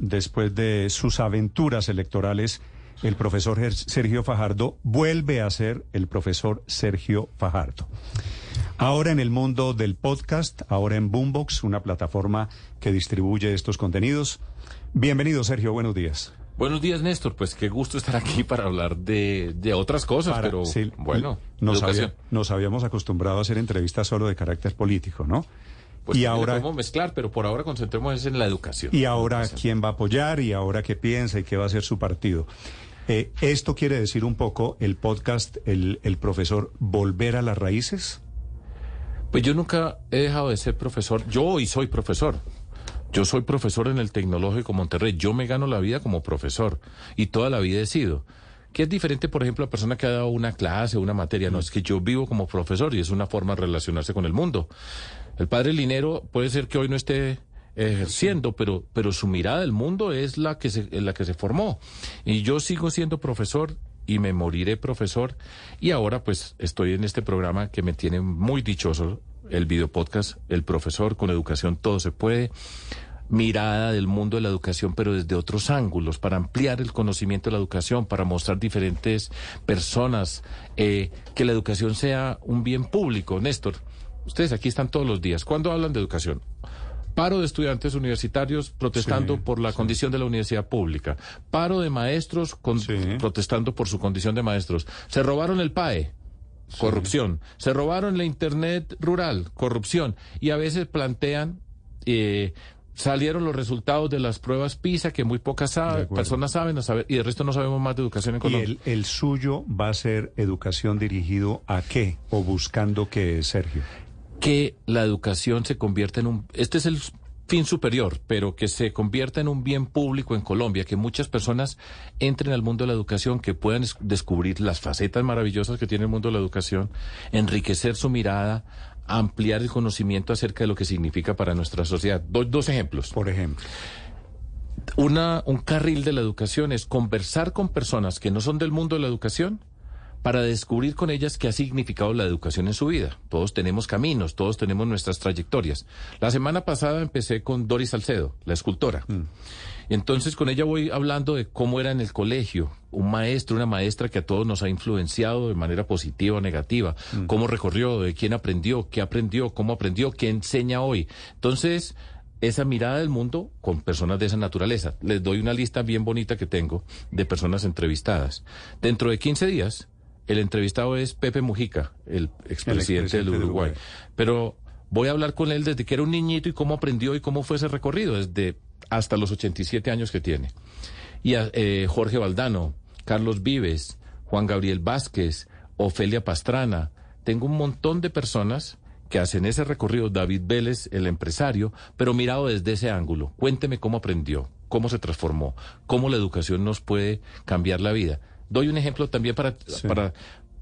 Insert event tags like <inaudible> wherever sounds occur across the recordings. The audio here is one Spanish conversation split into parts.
después de sus aventuras electorales, el profesor Sergio Fajardo vuelve a ser el profesor Sergio Fajardo. Ahora en el mundo del podcast, ahora en Boombox, una plataforma que distribuye estos contenidos. Bienvenido, Sergio, buenos días. Buenos días, Néstor. Pues qué gusto estar aquí para hablar de, otras cosas, pero bueno, nos, nos habíamos acostumbrado a hacer entrevistas solo de carácter político, ¿no? Pues y ahora podemos mezclar, pero por ahora concentrémonos en la educación. Y ahora quién va a apoyar y ahora qué piensa y qué va a hacer su partido. Eh, ¿Esto quiere decir un poco el podcast, el, el profesor, volver a las raíces? Pues yo nunca he dejado de ser profesor. Yo hoy soy profesor. Yo soy profesor en el Tecnológico Monterrey. Yo me gano la vida como profesor y toda la vida he sido. ¿Qué es diferente, por ejemplo, a persona que ha dado una clase, una materia? No, es que yo vivo como profesor y es una forma de relacionarse con el mundo. El padre Linero puede ser que hoy no esté ejerciendo, pero, pero su mirada del mundo es la que se, la que se formó. Y yo sigo siendo profesor y me moriré profesor. Y ahora pues estoy en este programa que me tiene muy dichoso, el video podcast, el profesor con educación todo se puede mirada del mundo de la educación, pero desde otros ángulos, para ampliar el conocimiento de la educación, para mostrar diferentes personas, eh, que la educación sea un bien público. Néstor, ustedes aquí están todos los días. ¿Cuándo hablan de educación? Paro de estudiantes universitarios protestando por la condición de la universidad pública. Paro de maestros protestando por su condición de maestros. Se robaron el PAE. Corrupción. Se robaron la Internet rural. Corrupción. Y a veces plantean eh, salieron los resultados de las pruebas PISA, que muy pocas personas saben, y de resto no sabemos más de educación en Colombia. ¿Y el, suyo va a ser educación dirigido a qué o buscando qué, Sergio? Que la educación se convierta en un... Este es el fin superior, pero que se convierta en un bien público en Colombia, que muchas personas entren al mundo de la educación, que puedan descubrir las facetas maravillosas que tiene el mundo de la educación, enriquecer su mirada, ampliar el conocimiento acerca de lo que significa para nuestra sociedad. Dos ejemplos. Por ejemplo. Una, un carril de la educación es conversar con personas que no son del mundo de la educación para descubrir con ellas qué ha significado la educación en su vida. Todos tenemos caminos, todos tenemos nuestras trayectorias. La semana pasada empecé con Doris Salcedo, la escultora. Mm. Entonces con ella voy hablando de cómo era en el colegio, un maestro, una maestra que a todos nos ha influenciado de manera positiva o negativa, mm. cómo recorrió, de quién aprendió, qué aprendió, cómo aprendió, qué enseña hoy. Entonces, esa mirada del mundo con personas de esa naturaleza. Les doy una lista bien bonita que tengo de personas entrevistadas. Dentro de 15 días el entrevistado es Pepe Mujica, el expresidente, del Uruguay. Pero voy a hablar con él desde que era un niñito y cómo aprendió y cómo fue ese recorrido, desde hasta los 87 años que tiene. Y a eh, Jorge Valdano, Carlos Vives, Juan Gabriel Vázquez, Ofelia Pastrana. Tengo un montón de personas que hacen ese recorrido, David Vélez, el empresario, pero mirado desde ese ángulo. Cuénteme cómo aprendió, cómo se transformó, cómo la educación nos puede cambiar la vida. Doy un ejemplo también para, para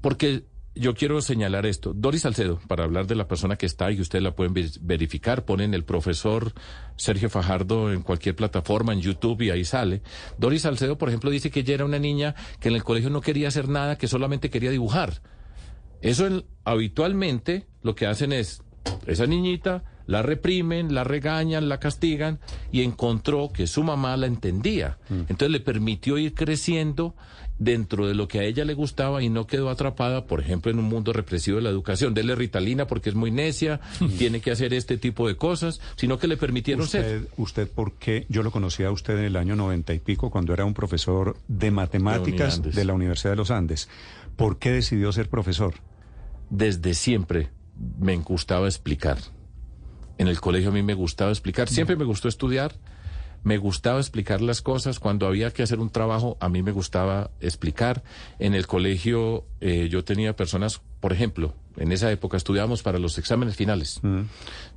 porque yo quiero señalar esto. Doris Salcedo, para hablar de la persona que está y ustedes la pueden verificar, ponen el profesor Sergio Fajardo en cualquier plataforma, en YouTube y ahí sale. Doris Salcedo, por ejemplo, dice que ella era una niña que en el colegio no quería hacer nada, que solamente quería dibujar. Eso habitualmente lo que hacen es, esa niñita la reprimen, la regañan, la castigan y encontró que su mamá la entendía. Mm. Entonces le permitió ir creciendo dentro de lo que a ella le gustaba y no quedó atrapada, por ejemplo, en un mundo represivo de la educación. Dele ritalina porque es muy necia, tiene que hacer este tipo de cosas, sino que le permitieron usted, ser. ¿Usted por qué? Yo lo conocí a usted en el año noventa y pico, cuando era un profesor de matemáticas de, la Universidad de los Andes. ¿Por qué decidió ser profesor? Desde siempre me gustaba explicar. En el colegio a mí me gustaba explicar, siempre me gustó estudiar me gustaba explicar las cosas. Cuando había que hacer un trabajo, a mí me gustaba explicar. En el colegio eh, yo tenía personas, por ejemplo, en esa época estudiábamos para los exámenes finales. Mm.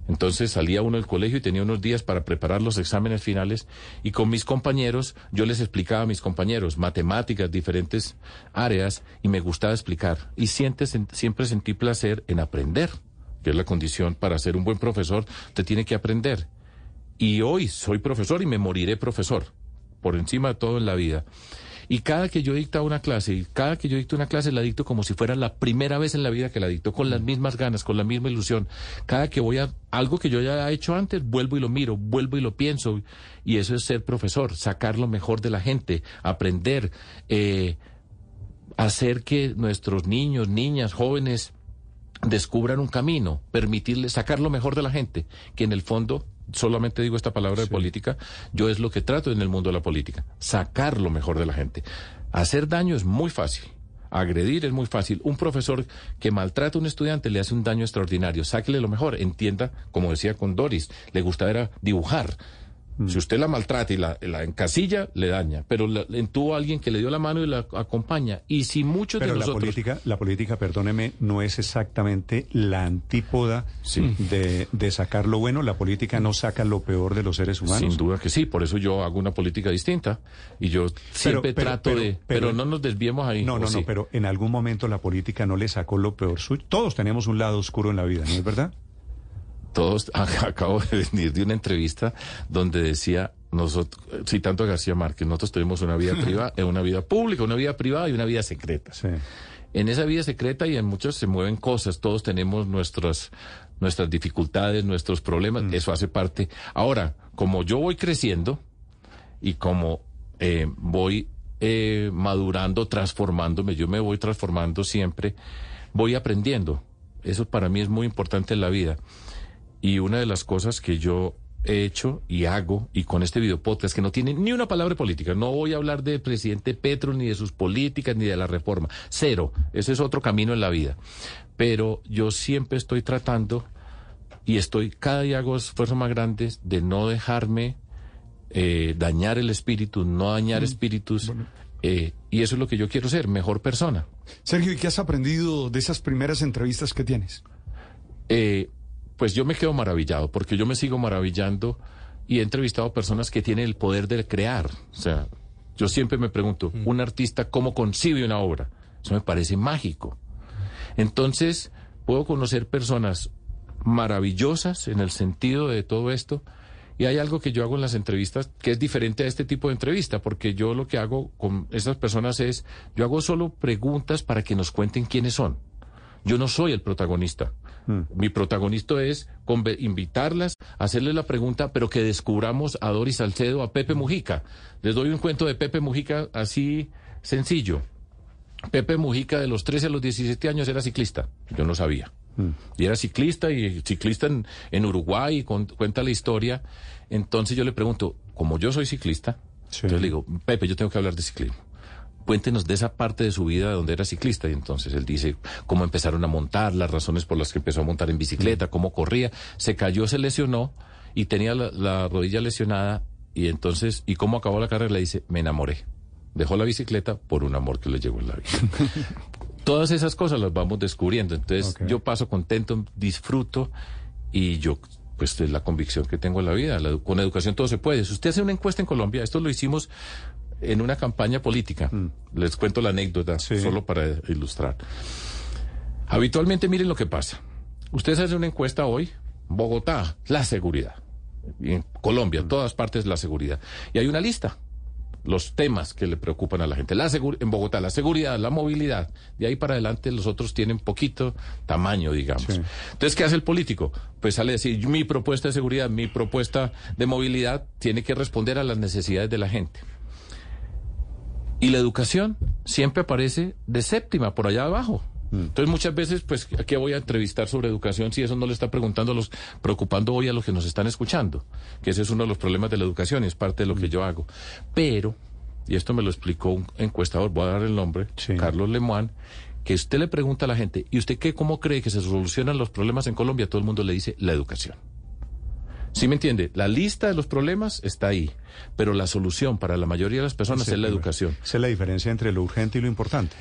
Entonces salía uno del colegio y tenía unos días para preparar los exámenes finales y con mis compañeros yo les explicaba a mis compañeros matemáticas, diferentes áreas y me gustaba explicar. Y sientes, siempre sentí placer en aprender, que es la condición para ser un buen profesor, te tiene que aprender. Y hoy soy profesor y me moriré profesor, por encima de todo en la vida. Y cada que yo dicto una clase, y cada que yo dicto una clase, la dicto como si fuera la primera vez en la vida que la dicto, con las mismas ganas, con la misma ilusión. Cada que voy a algo que yo ya he hecho antes, vuelvo y lo miro, vuelvo y lo pienso. Y eso es ser profesor, sacar lo mejor de la gente, aprender, eh, hacer que nuestros niños, niñas, jóvenes descubran un camino, permitirles sacar lo mejor de la gente, que en el fondo solamente digo esta palabra de política, yo es lo que trato en el mundo de la política, sacar lo mejor de la gente. Hacer daño es muy fácil. Agredir es muy fácil. Un profesor que maltrata a un estudiante le hace un daño extraordinario. Sáquele lo mejor. Entienda, como decía con Doris, le gusta era dibujar. Si usted la maltrata y la, la encasilla, le daña. Pero la, tuvo alguien que le dio la mano y la acompaña. Y si muchos Pero de la política, la política, perdóneme, no es exactamente la antípoda de, de, sacar lo bueno. La política no saca lo peor de los seres humanos. Sin duda que sí. Por eso yo hago una política distinta. Y yo siempre trato de... Pero, no nos desviemos ahí. No, no, no. Pero en algún momento la política no le sacó lo peor suyo. Todos tenemos un lado oscuro en la vida, ¿no es verdad? Todos, <laughs> acabo de venir de una entrevista donde decía, nosotros, citando a García Márquez, nosotros tenemos una vida <laughs> privada, una vida pública, una vida privada y una vida secreta. En esa vida secreta y en muchos se mueven cosas, todos tenemos nuestras, nuestras dificultades, nuestros problemas, mm. eso hace parte. Ahora, como yo voy creciendo y como eh, voy eh, madurando, transformándome, yo me voy transformando siempre, voy aprendiendo. Eso para mí es muy importante en la vida. Y una de las cosas que yo he hecho y hago, y con este video podcast que no tiene ni una palabra política, no voy a hablar del presidente Petro, ni de sus políticas, ni de la reforma, cero, ese es otro camino en la vida. Pero yo siempre estoy tratando y estoy, cada día hago esfuerzos más grandes de no dejarme eh, dañar el espíritu, no dañar mm, espíritus. Eh, y eso es lo que yo quiero ser, mejor persona. Sergio, ¿y qué has aprendido de esas primeras entrevistas que tienes? Eh, pues yo me quedo maravillado, porque yo me sigo maravillando y he entrevistado personas que tienen el poder de crear. O sea, yo siempre me pregunto, mm. un artista, ¿cómo concibe una obra? Eso me parece mágico. Entonces, puedo conocer personas maravillosas en el sentido de todo esto. Y hay algo que yo hago en las entrevistas que es diferente a este tipo de entrevista, porque yo lo que hago con esas personas es, yo hago solo preguntas para que nos cuenten quiénes son. Yo no soy el protagonista. Mm. Mi protagonista es invitarlas, hacerles la pregunta, pero que descubramos a Doris Salcedo, a Pepe Mujica. Les doy un cuento de Pepe Mujica así sencillo. Pepe Mujica de los 13 a los 17 años era ciclista. Yo no sabía. Mm. Y era ciclista y ciclista en, Uruguay, cuenta la historia. Entonces yo le pregunto, como yo soy ciclista, yo le digo, Pepe, yo tengo que hablar de ciclismo cuéntenos de esa parte de su vida donde era ciclista. Y entonces él dice cómo empezaron a montar, las razones por las que empezó a montar en bicicleta, mm. cómo corría. Se cayó, se lesionó y tenía la, rodilla lesionada. Y entonces, ¿y cómo acabó la carrera? Le dice, me enamoré. Dejó la bicicleta por un amor que le llegó en la vida. <laughs> Todas esas cosas las vamos descubriendo. Entonces, yo paso contento, disfruto y yo pues es la convicción que tengo en la vida. con educación todo se puede. Si usted hace una encuesta en Colombia, esto lo hicimos en una campaña política. Mm. Les cuento la anécdota, solo para ilustrar. Habitualmente miren lo que pasa. Ustedes hacen una encuesta hoy, Bogotá, la seguridad. En Colombia, en mm. todas partes la seguridad. Y hay una lista, los temas que le preocupan a la gente. La en Bogotá, la seguridad, la movilidad. De ahí para adelante los otros tienen poquito tamaño, digamos. Entonces, ¿qué hace el político? Pues sale a decir, mi propuesta de seguridad, mi propuesta de movilidad tiene que responder a las necesidades de la gente. Y la educación siempre aparece de séptima, por allá abajo. Mm. Entonces muchas veces, pues, ¿qué voy a entrevistar sobre educación si eso no le está preguntando a los, preocupando hoy a los que nos están escuchando? Que ese es uno de los problemas de la educación y es parte de lo que mm. yo hago. Pero, y esto me lo explicó un encuestador, voy a dar el nombre, Carlos Lemoine, que usted le pregunta a la gente, ¿y usted qué, cómo cree que se solucionan los problemas en Colombia? Todo el mundo le dice la educación. ¿Sí me entiende? La lista de los problemas está ahí, pero la solución para la mayoría de las personas es la educación. Esa es la diferencia entre lo urgente y lo importante.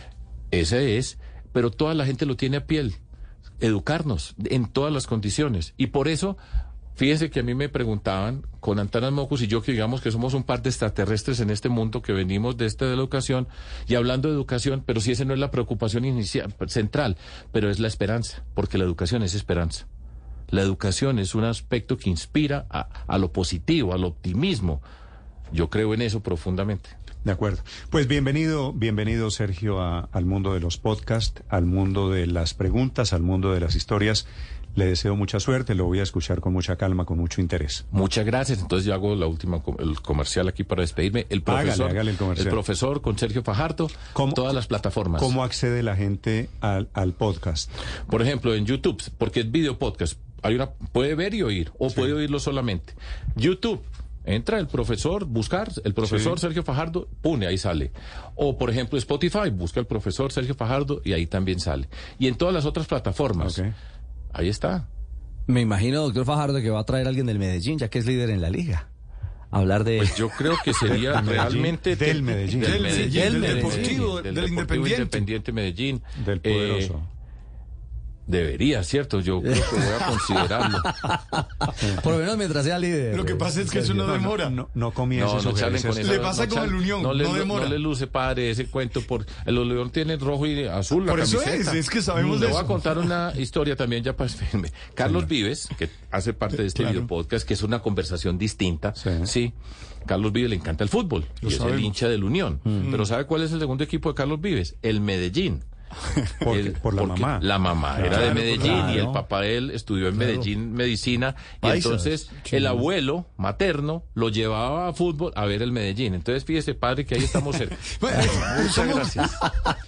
Esa es, pero toda la gente lo tiene a piel. Educarnos en todas las condiciones. Y por eso, fíjese que a mí me preguntaban con Antanas Mocus y yo que digamos que somos un par de extraterrestres en este mundo que venimos de esta de la educación y hablando de educación, pero si esa no es la preocupación inicial, central, pero es la esperanza, porque la educación es esperanza. La educación es un aspecto que inspira a, lo positivo, al optimismo. Yo creo en eso profundamente. De acuerdo. Pues bienvenido, bienvenido Sergio a- al mundo de los podcasts, al mundo de las preguntas, al mundo de las historias. Le deseo mucha suerte, lo voy a escuchar con mucha calma, con mucho interés. Muchas gracias. Entonces yo hago la última el comercial aquí para despedirme. El Hágale, profesor, hágale el comercial. profesor con Sergio Fajardo, ¿Cómo- todas las plataformas. ¿Cómo accede la gente al, al podcast? Por ejemplo, en YouTube, porque es video podcast, hay una puede ver y oír o puede oírlo solamente. YouTube Entra el profesor, buscar el profesor Sí. Sergio Fajardo, pone, ahí sale. O por ejemplo Spotify, busca el profesor Sergio Fajardo y ahí también sale. Y en todas las otras plataformas. Ahí está. Me imagino, doctor Fajardo, que va a traer a alguien del Medellín, ya que es líder en la liga. Hablar de... Pues yo creo que <laughs> sería Medellín, realmente del Medellín. Del Medellín, del Medellín, Deportivo, del, Deportivo Independiente. Independiente Medellín. Del Eh, poderoso. Debería, ¿cierto? Yo creo que voy a considerarlo. <laughs> Por lo menos mientras sea líder. Lo que pasa es que eso no demora. No, no comience No, no con eso. Le pasa no char- el Unión, No le, no demora. no le luce padre ese cuento. Por, el León tiene rojo y azul la Por eso camiseta. es, es que sabemos Le de voy a eso. contar una historia también ya para. Carlos Vives, que hace parte de este Claro. video podcast, que es una conversación distinta. Sí. Sí. Carlos Vives le encanta el fútbol. Lo y es el hincha del Unión. Pero ¿sabe cuál es el segundo equipo de Carlos Vives? El Medellín. <laughs> Porque- El- por la mamá. La mamá era de Medellín claro. y el papá de él estudió en Medellín medicina y Paisas. entonces el abuelo materno lo llevaba a fútbol a ver el Medellín. Entonces fíjese padre que ahí estamos cerca. <laughs> Muchas gracias. <laughs>